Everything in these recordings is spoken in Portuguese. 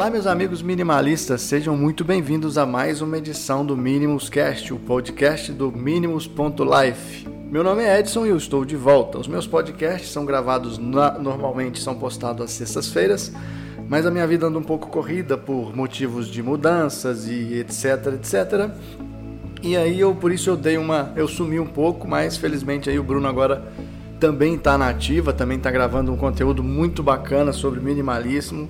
Olá, meus amigos minimalistas, sejam muito bem-vindos a mais uma edição do Minimus Cast, o podcast do Minimus.life. Meu nome é Edson e eu estou de volta. Os meus podcasts são gravados na... normalmente, são postados às sextas-feiras, mas a minha vida anda um pouco corrida por motivos de mudanças e etc, etc. E aí eu por isso eu dei uma, eu sumi um pouco, mas felizmente aí o Bruno agora também está na ativa, também está gravando um conteúdo muito bacana sobre minimalismo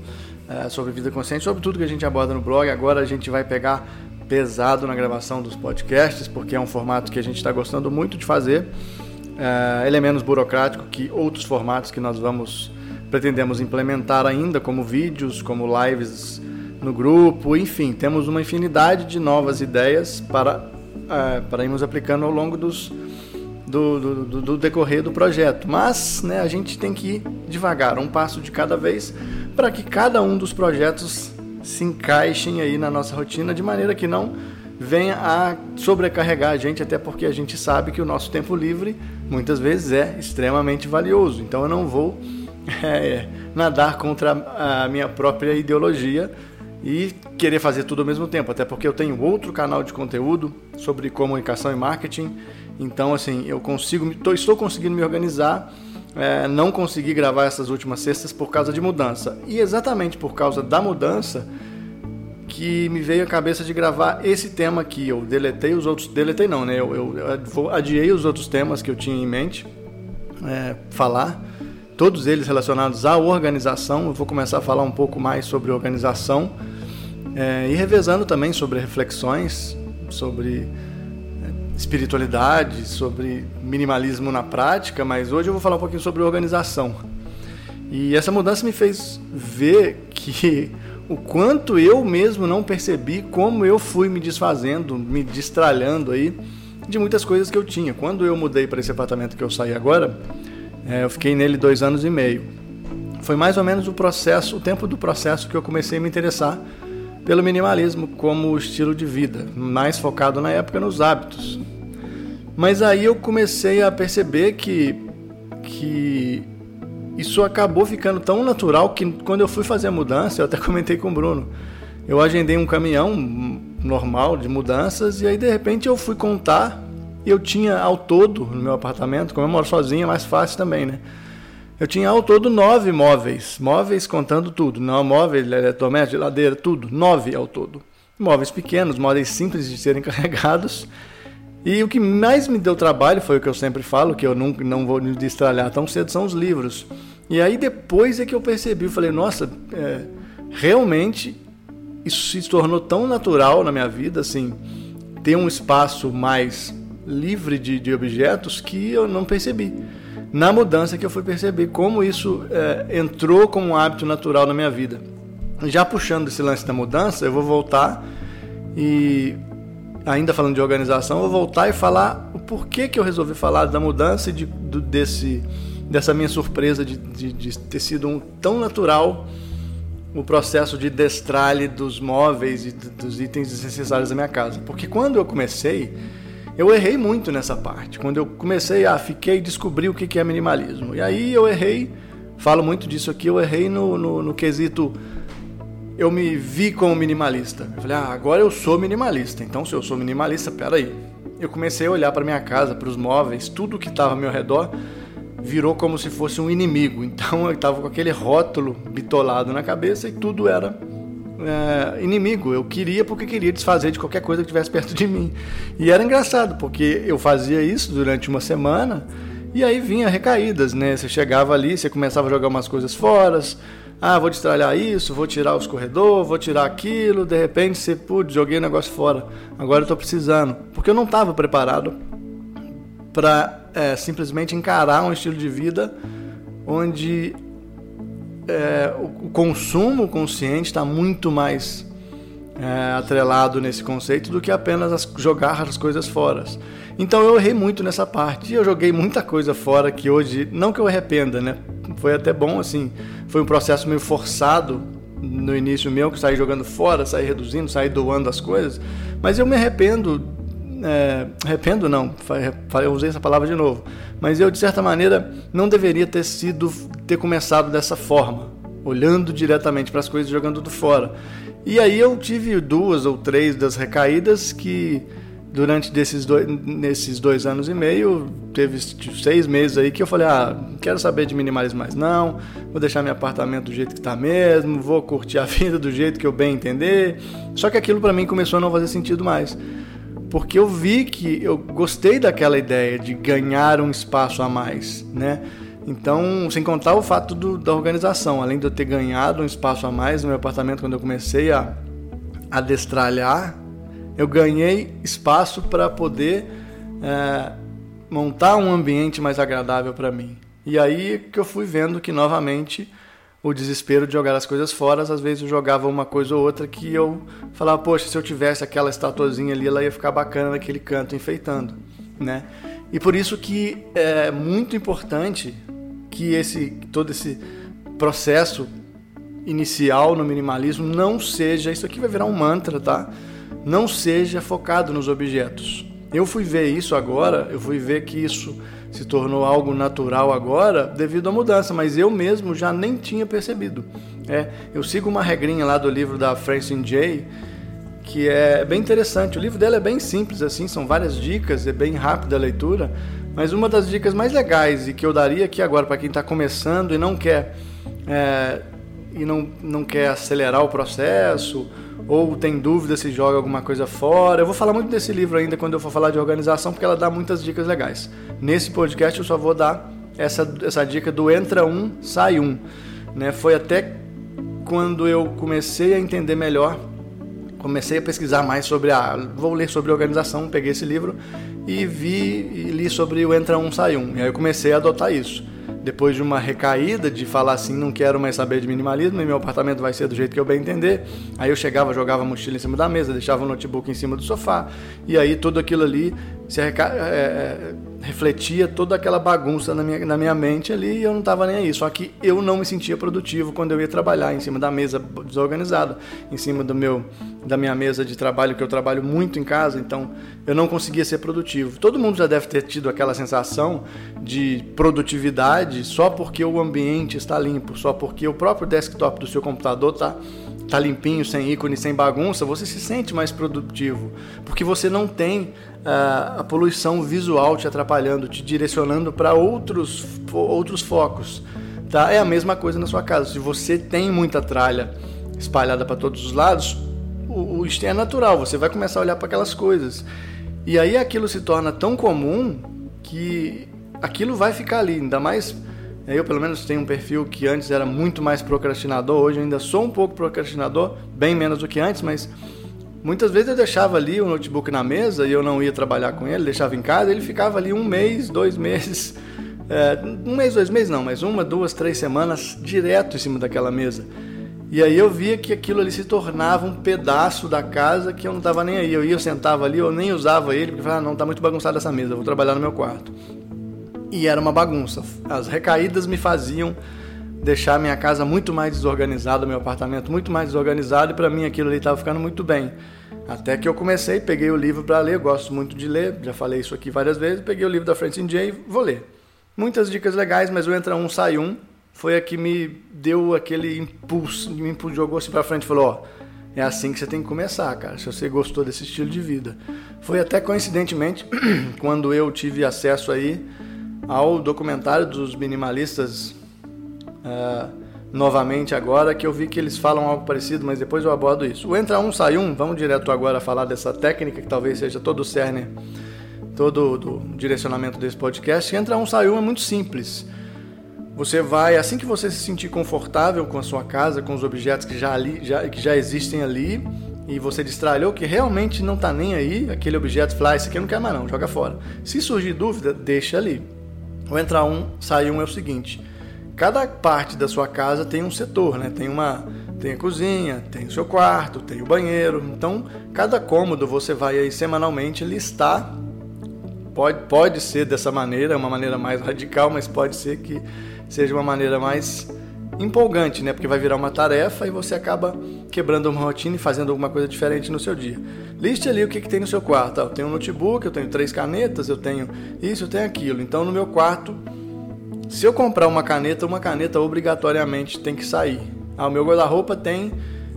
é, sobre vida consciente, sobre tudo que a gente aborda no blog. Agora a gente vai pegar pesado na gravação dos podcasts, porque é um formato que a gente está gostando muito de fazer. É, ele é menos burocrático que outros formatos que nós vamos pretendemos implementar ainda, como vídeos, como lives no grupo, enfim, temos uma infinidade de novas ideias para, é, para irmos aplicando ao longo dos, do, do, do, do decorrer do projeto. Mas né, a gente tem que ir devagar, um passo de cada vez para que cada um dos projetos se encaixem aí na nossa rotina de maneira que não venha a sobrecarregar a gente, até porque a gente sabe que o nosso tempo livre muitas vezes é extremamente valioso. Então eu não vou é, nadar contra a minha própria ideologia e querer fazer tudo ao mesmo tempo, até porque eu tenho outro canal de conteúdo sobre comunicação e marketing. Então assim, eu consigo, estou conseguindo me organizar é, não consegui gravar essas últimas sextas por causa de mudança. E exatamente por causa da mudança que me veio a cabeça de gravar esse tema aqui. Eu deletei os outros. Deletei não, né? Eu, eu adiei os outros temas que eu tinha em mente é, falar. Todos eles relacionados à organização. Eu vou começar a falar um pouco mais sobre organização. É, e revezando também sobre reflexões, sobre espiritualidade, sobre minimalismo na prática, mas hoje eu vou falar um pouquinho sobre organização. E essa mudança me fez ver que o quanto eu mesmo não percebi como eu fui me desfazendo, me destralhando aí de muitas coisas que eu tinha. Quando eu mudei para esse apartamento que eu saí agora, é, eu fiquei nele dois anos e meio. Foi mais ou menos o processo, o tempo do processo que eu comecei a me interessar pelo minimalismo como estilo de vida, mais focado na época nos hábitos. Mas aí eu comecei a perceber que, que isso acabou ficando tão natural que quando eu fui fazer a mudança, eu até comentei com o Bruno, eu agendei um caminhão normal de mudanças e aí de repente eu fui contar e eu tinha ao todo no meu apartamento, como eu moro sozinho, é mais fácil também, né? Eu tinha ao todo nove móveis, móveis contando tudo, não móveis, eletrodoméstico, geladeira, tudo, nove ao todo. Móveis pequenos, móveis simples de serem carregados e o que mais me deu trabalho foi o que eu sempre falo, que eu não, não vou me destralhar tão cedo, são os livros. E aí depois é que eu percebi, eu falei, nossa, é, realmente isso se tornou tão natural na minha vida, assim, ter um espaço mais livre de, de objetos que eu não percebi. Na mudança que eu fui perceber como isso é, entrou como um hábito natural na minha vida. Já puxando esse lance da mudança, eu vou voltar e ainda falando de organização, vou voltar e falar o porquê que eu resolvi falar da mudança e de, do, desse, dessa minha surpresa de, de, de, ter sido um, tão natural o processo de destralhe dos móveis e dos itens necessários da minha casa. Porque quando eu comecei, eu errei muito nessa parte. Quando eu comecei a fiquei descobri o que é minimalismo. E aí eu errei, falo muito disso aqui, eu errei no, no, no quesito eu me vi como minimalista. Eu falei, ah, agora eu sou minimalista. Então, se eu sou minimalista, peraí. Eu comecei a olhar para minha casa, para os móveis, tudo que estava ao meu redor virou como se fosse um inimigo. Então, eu estava com aquele rótulo bitolado na cabeça e tudo era é, inimigo. Eu queria porque queria desfazer de qualquer coisa que estivesse perto de mim. E era engraçado, porque eu fazia isso durante uma semana e aí vinha recaídas, né? Você chegava ali, você começava a jogar umas coisas fora, ah, vou destralhar isso, vou tirar os corredores, vou tirar aquilo, de repente você, putz, joguei o negócio fora, agora eu estou precisando. Porque eu não estava preparado para é, simplesmente encarar um estilo de vida onde é, o consumo consciente está muito mais é, atrelado nesse conceito do que apenas as, jogar as coisas fora. Então eu errei muito nessa parte. E eu joguei muita coisa fora que hoje, não que eu arrependa, né? Foi até bom, assim, foi um processo meio forçado no início meu, que saí jogando fora, saí reduzindo, saí doando as coisas, mas eu me arrependo, é, arrependo não, eu usei essa palavra de novo, mas eu de certa maneira não deveria ter sido, ter começado dessa forma, olhando diretamente para as coisas e jogando tudo fora. E aí eu tive duas ou três das recaídas que durante desses dois, nesses dois anos e meio, teve seis meses aí que eu falei, ah, quero saber de minimalismo mais não, vou deixar meu apartamento do jeito que está mesmo, vou curtir a vida do jeito que eu bem entender. Só que aquilo para mim começou a não fazer sentido mais. Porque eu vi que eu gostei daquela ideia de ganhar um espaço a mais, né? Então, sem contar o fato do, da organização, além de eu ter ganhado um espaço a mais no meu apartamento quando eu comecei a, a destralhar, eu ganhei espaço para poder é, montar um ambiente mais agradável para mim. E aí que eu fui vendo que novamente o desespero de jogar as coisas fora, às vezes eu jogava uma coisa ou outra que eu falava, poxa, se eu tivesse aquela estatuazinha ali, ela ia ficar bacana naquele canto enfeitando, né? E por isso que é muito importante que esse todo esse processo inicial no minimalismo não seja, isso aqui vai virar um mantra, tá? Não seja focado nos objetos. Eu fui ver isso agora, eu fui ver que isso se tornou algo natural agora devido à mudança, mas eu mesmo já nem tinha percebido. É, eu sigo uma regrinha lá do livro da Francine Jay, que é bem interessante. O livro dela é bem simples, assim, são várias dicas, é bem rápida a leitura, mas uma das dicas mais legais e que eu daria aqui agora para quem está começando e não quer é, e não, não quer acelerar o processo ou tem dúvida se joga alguma coisa fora. Eu vou falar muito desse livro ainda quando eu for falar de organização, porque ela dá muitas dicas legais. Nesse podcast eu só vou dar essa, essa dica do entra um, sai um. Né? Foi até quando eu comecei a entender melhor, comecei a pesquisar mais sobre a. Vou ler sobre organização, peguei esse livro e vi e li sobre o entra um, sai um. E aí eu comecei a adotar isso depois de uma recaída de falar assim, não quero mais saber de minimalismo e meu apartamento vai ser do jeito que eu bem entender. Aí eu chegava, jogava a mochila em cima da mesa, deixava o notebook em cima do sofá e aí tudo aquilo ali se é, é, refletia toda aquela bagunça na minha, na minha mente ali e eu não estava nem aí. Só que eu não me sentia produtivo quando eu ia trabalhar em cima da mesa desorganizada, em cima do meu da minha mesa de trabalho que eu trabalho muito em casa, então eu não conseguia ser produtivo. Todo mundo já deve ter tido aquela sensação de produtividade só porque o ambiente está limpo, só porque o próprio desktop do seu computador está tá limpinho, sem ícone, sem bagunça, você se sente mais produtivo, porque você não tem uh, a poluição visual te atrapalhando, te direcionando para outros, outros focos. Tá? É a mesma coisa na sua casa. Se você tem muita tralha espalhada para todos os lados, o, o é natural, você vai começar a olhar para aquelas coisas. E aí aquilo se torna tão comum que aquilo vai ficar ali, ainda mais eu, pelo menos, tenho um perfil que antes era muito mais procrastinador, hoje ainda sou um pouco procrastinador, bem menos do que antes, mas muitas vezes eu deixava ali o notebook na mesa e eu não ia trabalhar com ele, deixava em casa, ele ficava ali um mês, dois meses, é, um mês, dois meses não, mas uma, duas, três semanas direto em cima daquela mesa. E aí eu via que aquilo ali se tornava um pedaço da casa que eu não estava nem aí. Eu ia, eu sentava ali, eu nem usava ele, porque eu falava, ah, não, tá muito bagunçada essa mesa, eu vou trabalhar no meu quarto e era uma bagunça. As recaídas me faziam deixar minha casa muito mais desorganizada, meu apartamento muito mais desorganizado e para mim aquilo ali estava ficando muito bem. Até que eu comecei, peguei o livro para ler, gosto muito de ler, já falei isso aqui várias vezes, peguei o livro da Francine Jay e vou ler. Muitas dicas legais, mas o entra um sai um foi a que me deu aquele impulso, me jogou assim para frente e falou, ó, é assim que você tem que começar, cara, se você gostou desse estilo de vida. Foi até coincidentemente quando eu tive acesso aí ao documentário dos minimalistas uh, novamente agora, que eu vi que eles falam algo parecido, mas depois eu abordo isso. O entra um, sai um, vamos direto agora falar dessa técnica que talvez seja todo o cerne, todo o direcionamento desse podcast. Entra um, sai um é muito simples. Você vai, assim que você se sentir confortável com a sua casa, com os objetos que já, ali, já, que já existem ali, e você destralhou que realmente não está nem aí, aquele objeto fala, ah, esse aqui eu não quero mais não, joga fora. Se surgir dúvida, deixa ali. O entrar um, sai um é o seguinte: cada parte da sua casa tem um setor, né? Tem uma tem a cozinha, tem o seu quarto, tem o banheiro. Então, cada cômodo você vai aí semanalmente listar. Pode, pode ser dessa maneira, uma maneira mais radical, mas pode ser que seja uma maneira mais empolgante, né? Porque vai virar uma tarefa e você acaba quebrando uma rotina e fazendo alguma coisa diferente no seu dia. Liste ali o que, que tem no seu quarto. Ah, eu tenho um notebook, eu tenho três canetas, eu tenho isso, eu tenho aquilo. Então no meu quarto Se eu comprar uma caneta, uma caneta obrigatoriamente tem que sair. Ah, o meu guarda-roupa tem,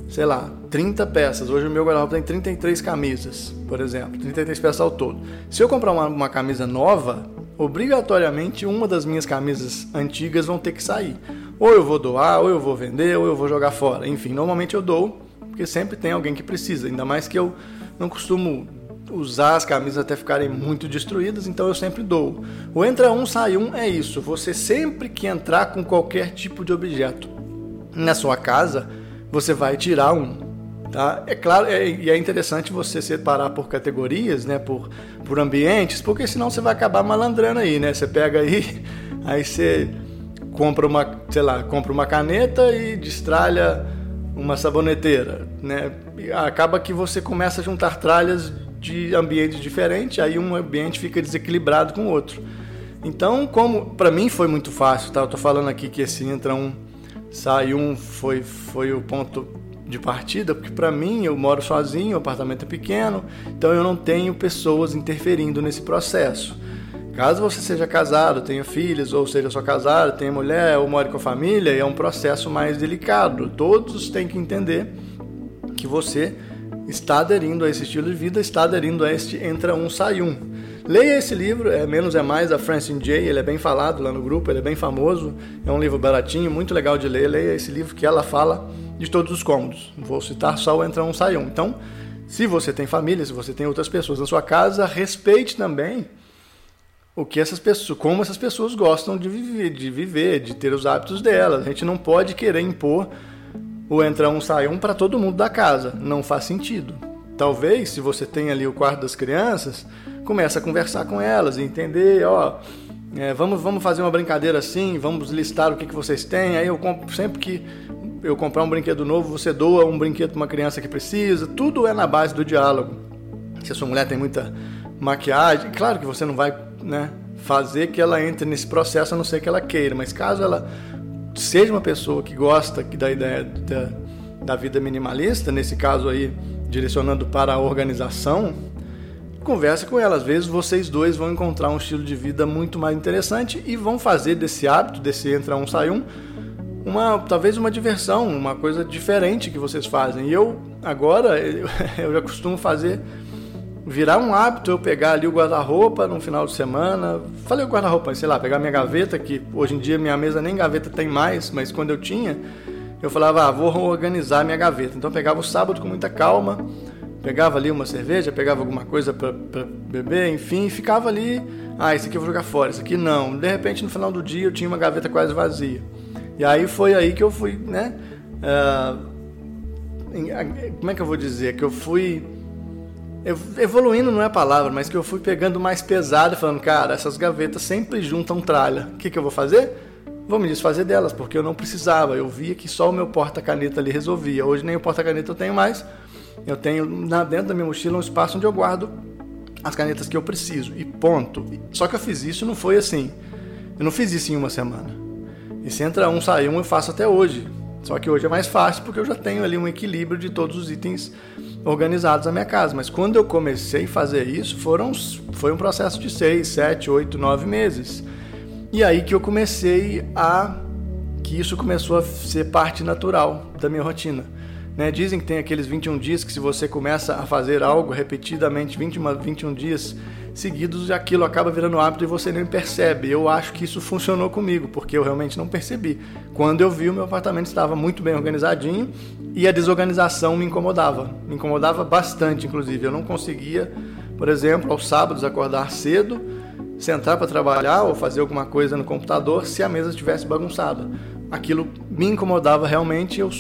sei lá, 30 peças. Hoje o meu guarda-roupa tem 33 camisas, por exemplo, 33 peças ao todo. Se eu comprar uma, uma camisa nova, obrigatoriamente uma das minhas camisas antigas vão ter que sair. Ou eu vou doar, ou eu vou vender, ou eu vou jogar fora. Enfim, normalmente eu dou, porque sempre tem alguém que precisa. Ainda mais que eu não costumo usar as camisas até ficarem muito destruídas, então eu sempre dou. O entra um, sai um é isso. Você sempre que entrar com qualquer tipo de objeto na sua casa, você vai tirar um. Tá? É claro, é, e é interessante você separar por categorias, né? por, por ambientes, porque senão você vai acabar malandrando aí, né? Você pega aí, aí você compra uma, sei lá, compra uma caneta e destralha uma saboneteira, né? Acaba que você começa a juntar tralhas de ambientes diferentes, aí um ambiente fica desequilibrado com o outro. Então, como para mim foi muito fácil, tá? Eu tô falando aqui que esse entra um, sai um foi foi o ponto de partida, porque para mim eu moro sozinho, o apartamento é pequeno, então eu não tenho pessoas interferindo nesse processo. Caso você seja casado, tenha filhos, ou seja só casado, tenha mulher, ou more com a família, é um processo mais delicado. Todos têm que entender que você está aderindo a esse estilo de vida, está aderindo a este entra um, sai um. Leia esse livro, é Menos é Mais, da Francine J. Ele é bem falado lá no grupo, ele é bem famoso. É um livro baratinho, muito legal de ler. Leia esse livro que ela fala de todos os cômodos. Vou citar só o entra um, sai um. Então, se você tem família, se você tem outras pessoas na sua casa, respeite também o que essas pessoas, como essas pessoas gostam de viver, de viver, de ter os hábitos delas. A gente não pode querer impor o entrar um sai um para todo mundo da casa. Não faz sentido. Talvez, se você tem ali o quarto das crianças, comece a conversar com elas e entender, ó, é, vamos, vamos fazer uma brincadeira assim, vamos listar o que, que vocês têm. Aí eu compro, sempre que eu comprar um brinquedo novo, você doa um brinquedo para uma criança que precisa. Tudo é na base do diálogo. Se a sua mulher tem muita maquiagem, claro que você não vai né, fazer que ela entre nesse processo a não ser que ela queira, mas caso ela seja uma pessoa que gosta da ideia da, da vida minimalista, nesse caso aí direcionando para a organização, converse com ela. Às vezes vocês dois vão encontrar um estilo de vida muito mais interessante e vão fazer desse hábito, desse entra um sai um, uma talvez uma diversão, uma coisa diferente que vocês fazem. E eu agora eu já costumo fazer virar um hábito eu pegar ali o guarda-roupa no final de semana. Falei o guarda-roupa, sei lá, pegar minha gaveta, que hoje em dia minha mesa nem gaveta tem mais, mas quando eu tinha, eu falava, ah, vou organizar minha gaveta. Então eu pegava o sábado com muita calma, pegava ali uma cerveja, pegava alguma coisa para beber, enfim, ficava ali, ah, esse aqui eu vou jogar fora, esse aqui não. De repente no final do dia eu tinha uma gaveta quase vazia. E aí foi aí que eu fui, né? Uh, como é que eu vou dizer? Que eu fui evoluindo não é a palavra, mas que eu fui pegando mais pesado, falando, cara, essas gavetas sempre juntam tralha. O que, que eu vou fazer? Vou me desfazer delas, porque eu não precisava. Eu via que só o meu porta-caneta ali resolvia. Hoje nem o porta-caneta eu tenho mais. Eu tenho dentro da minha mochila um espaço onde eu guardo as canetas que eu preciso. E ponto. Só que eu fiz isso não foi assim. Eu não fiz isso em uma semana. E se entra um, sai um, eu faço até hoje. Só que hoje é mais fácil porque eu já tenho ali um equilíbrio de todos os itens organizados na minha casa. Mas quando eu comecei a fazer isso, foram, foi um processo de 6, 7, 8, 9 meses. E aí que eu comecei a. que isso começou a ser parte natural da minha rotina. Né? Dizem que tem aqueles 21 dias que se você começa a fazer algo repetidamente, 21, 21 dias seguidos, aquilo acaba virando hábito e você nem percebe. Eu acho que isso funcionou comigo, porque eu realmente não percebi. Quando eu vi, o meu apartamento estava muito bem organizadinho e a desorganização me incomodava. Me incomodava bastante, inclusive. Eu não conseguia, por exemplo, aos sábados acordar cedo, sentar para trabalhar ou fazer alguma coisa no computador se a mesa estivesse bagunçada. Aquilo me incomodava realmente eu,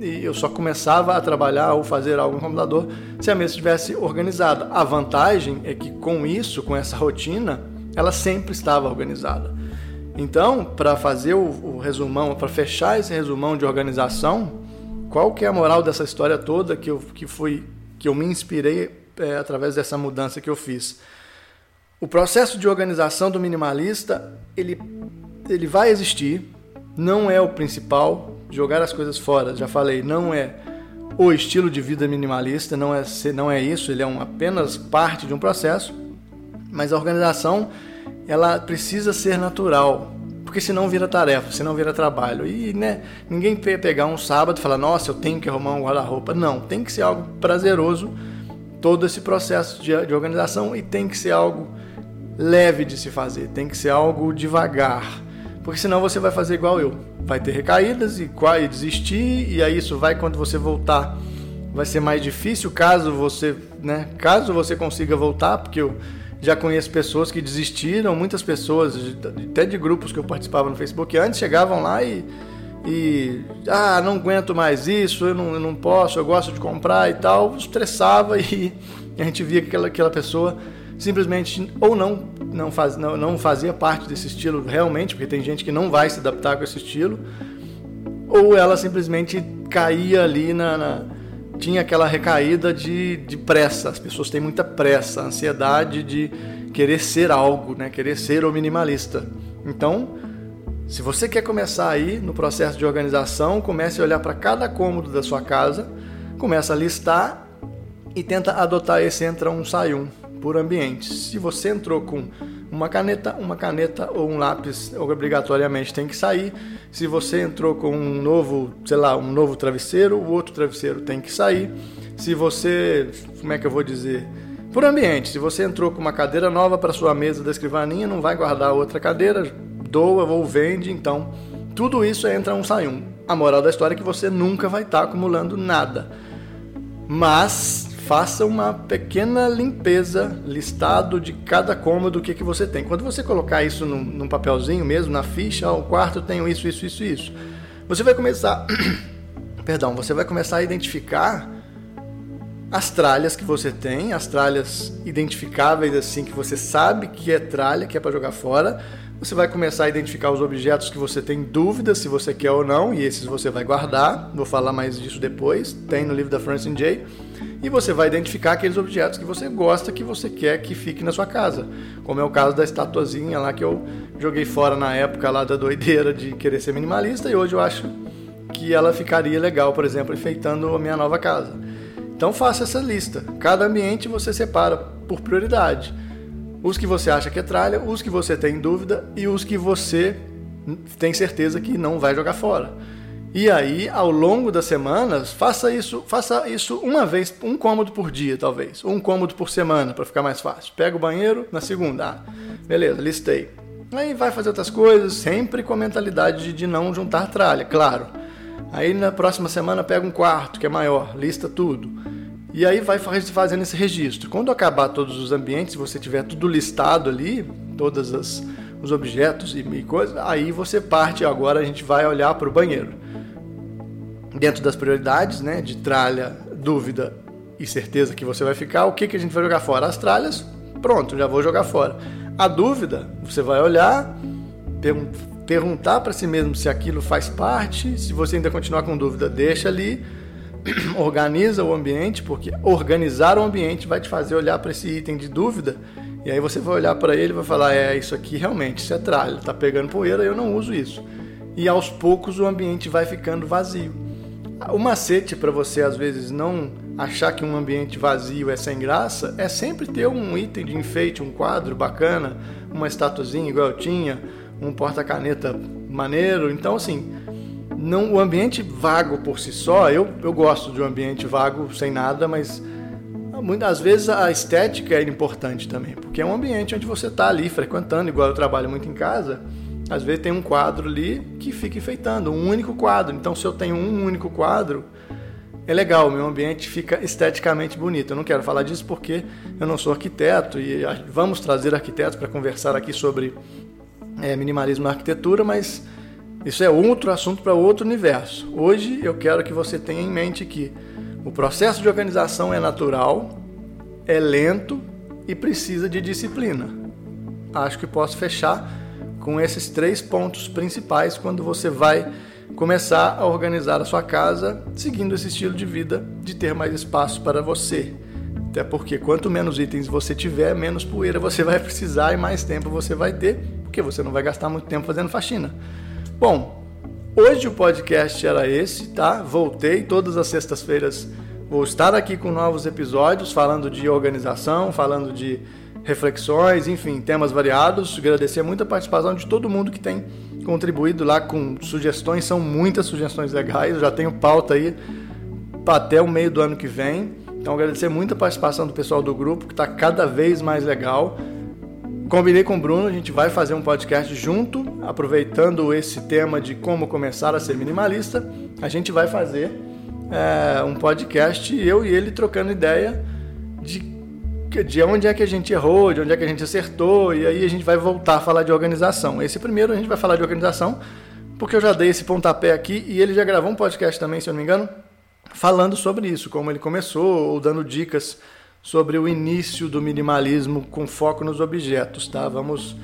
eu só começava a trabalhar ou fazer algo no computador se a mesa estivesse organizada. A vantagem é que com isso, com essa rotina, ela sempre estava organizada. Então, para fazer o, o resumão, para fechar esse resumão de organização, qual que é a moral dessa história toda que eu, que fui, que eu me inspirei é, através dessa mudança que eu fiz? O processo de organização do minimalista, ele, ele vai existir, não é o principal, jogar as coisas fora, já falei, não é o estilo de vida minimalista, não é, não é isso, ele é um, apenas parte de um processo, mas a organização ela precisa ser natural, porque senão vira tarefa, senão vira trabalho. E né, ninguém pegar um sábado e falar, nossa, eu tenho que arrumar um guarda-roupa. Não, tem que ser algo prazeroso todo esse processo de, de organização e tem que ser algo leve de se fazer, tem que ser algo devagar. Porque senão você vai fazer igual eu. Vai ter recaídas e, e desistir, e aí isso vai quando você voltar. Vai ser mais difícil caso você, né, caso você consiga voltar, porque eu já conheço pessoas que desistiram, muitas pessoas, até de grupos que eu participava no Facebook, antes chegavam lá e, e ah, não aguento mais isso, eu não, eu não posso, eu gosto de comprar e tal, estressava e a gente via que aquela, aquela pessoa simplesmente ou não não, faz, não, não fazia parte desse estilo realmente, porque tem gente que não vai se adaptar com esse estilo, ou ela simplesmente caía ali na, na tinha aquela recaída de, de pressa. As pessoas têm muita pressa, ansiedade de querer ser algo, né? querer ser o minimalista. Então, se você quer começar aí no processo de organização, comece a olhar para cada cômodo da sua casa, começa a listar e tenta adotar esse entra um sai um por ambiente. Se você entrou com uma caneta, uma caneta ou um lápis obrigatoriamente tem que sair. Se você entrou com um novo, sei lá, um novo travesseiro, o outro travesseiro tem que sair. Se você, como é que eu vou dizer? Por ambiente, se você entrou com uma cadeira nova para sua mesa da escrivaninha, não vai guardar outra cadeira, doa ou vende, então tudo isso entra um sai um. A moral da história é que você nunca vai estar tá acumulando nada. Mas faça uma pequena limpeza, listado de cada cômodo o que, que você tem. Quando você colocar isso num, num papelzinho mesmo, na ficha, o quarto eu tenho isso, isso, isso, isso. Você vai começar, perdão, você vai começar a identificar as tralhas que você tem, as tralhas identificáveis assim que você sabe que é tralha, que é para jogar fora. Você vai começar a identificar os objetos que você tem dúvida se você quer ou não, e esses você vai guardar. Vou falar mais disso depois. Tem no livro da Francine J e você vai identificar aqueles objetos que você gosta, que você quer que fique na sua casa. Como é o caso da estatuazinha lá que eu joguei fora na época lá da doideira de querer ser minimalista e hoje eu acho que ela ficaria legal, por exemplo, enfeitando a minha nova casa. Então faça essa lista. Cada ambiente você separa por prioridade. Os que você acha que é tralha, os que você tem dúvida e os que você tem certeza que não vai jogar fora. E aí, ao longo das semanas, faça isso, faça isso uma vez, um cômodo por dia, talvez, ou um cômodo por semana, para ficar mais fácil. Pega o banheiro na segunda, ah, beleza, listei. Aí vai fazer outras coisas, sempre com a mentalidade de não juntar tralha, claro. Aí na próxima semana pega um quarto, que é maior, lista tudo. E aí vai fazendo esse registro. Quando acabar todos os ambientes, você tiver tudo listado ali, todos os objetos e, e coisas, aí você parte. Agora a gente vai olhar para o banheiro dentro das prioridades, né, de tralha, dúvida e certeza que você vai ficar, o que, que a gente vai jogar fora? As tralhas, pronto, já vou jogar fora. A dúvida, você vai olhar, perguntar para si mesmo se aquilo faz parte, se você ainda continuar com dúvida, deixa ali, organiza o ambiente, porque organizar o ambiente vai te fazer olhar para esse item de dúvida e aí você vai olhar para ele e vai falar: é, isso aqui realmente, isso é tralha, está pegando poeira, eu não uso isso. E aos poucos o ambiente vai ficando vazio. O macete para você às vezes não achar que um ambiente vazio é sem graça é sempre ter um item de enfeite, um quadro bacana, uma estatuazinha igual eu tinha, um porta-caneta maneiro. Então, assim, não o ambiente vago por si só, eu, eu gosto de um ambiente vago sem nada, mas muitas vezes a estética é importante também, porque é um ambiente onde você está ali frequentando, igual eu trabalho muito em casa às vezes tem um quadro ali que fica enfeitando, um único quadro. Então, se eu tenho um único quadro, é legal, o meu ambiente fica esteticamente bonito. Eu não quero falar disso porque eu não sou arquiteto e vamos trazer arquitetos para conversar aqui sobre é, minimalismo na arquitetura, mas isso é outro assunto para outro universo. Hoje eu quero que você tenha em mente que o processo de organização é natural, é lento e precisa de disciplina. Acho que posso fechar com esses três pontos principais quando você vai começar a organizar a sua casa seguindo esse estilo de vida de ter mais espaço para você. Até porque quanto menos itens você tiver, menos poeira você vai precisar e mais tempo você vai ter, porque você não vai gastar muito tempo fazendo faxina. Bom, hoje o podcast era esse, tá? Voltei todas as sextas-feiras. Vou estar aqui com novos episódios falando de organização, falando de reflexões, enfim, temas variados. Agradecer muito a participação de todo mundo que tem contribuído lá com sugestões, são muitas sugestões legais. Eu já tenho pauta aí até o meio do ano que vem. Então, agradecer muito a participação do pessoal do grupo, que está cada vez mais legal. Combinei com o Bruno, a gente vai fazer um podcast junto, aproveitando esse tema de como começar a ser minimalista. A gente vai fazer é, um podcast, eu e ele trocando ideia de, de onde é que a gente errou, de onde é que a gente acertou, e aí a gente vai voltar a falar de organização. Esse primeiro a gente vai falar de organização, porque eu já dei esse pontapé aqui e ele já gravou um podcast também, se eu não me engano, falando sobre isso, como ele começou, ou dando dicas sobre o início do minimalismo com foco nos objetos, tá? Vamos,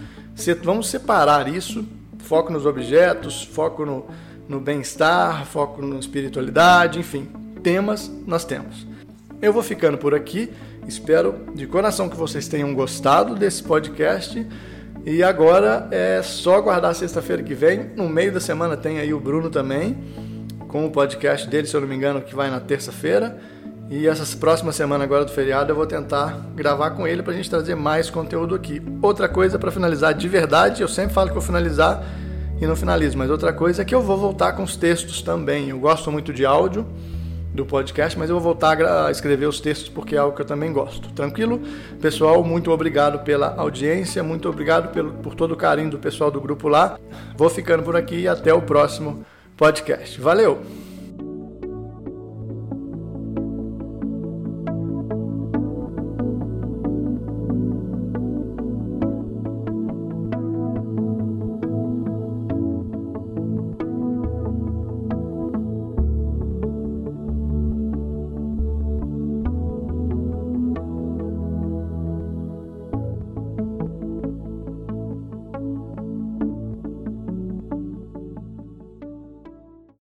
vamos separar isso, foco nos objetos, foco no, no bem-estar, foco na espiritualidade, enfim, temas nós temos. Eu vou ficando por aqui, espero de coração que vocês tenham gostado desse podcast. E agora é só aguardar sexta-feira que vem. No meio da semana tem aí o Bruno também com o podcast dele, se eu não me engano, que vai na terça-feira. E essas próximas semanas agora do feriado eu vou tentar gravar com ele para a gente trazer mais conteúdo aqui. Outra coisa para finalizar de verdade, eu sempre falo que vou finalizar e não finalizo, mas outra coisa é que eu vou voltar com os textos também. Eu gosto muito de áudio do podcast, mas eu vou voltar a escrever os textos porque é algo que eu também gosto. Tranquilo? Pessoal, muito obrigado pela audiência, muito obrigado pelo, por todo o carinho do pessoal do grupo lá. Vou ficando por aqui e até o próximo podcast. Valeu!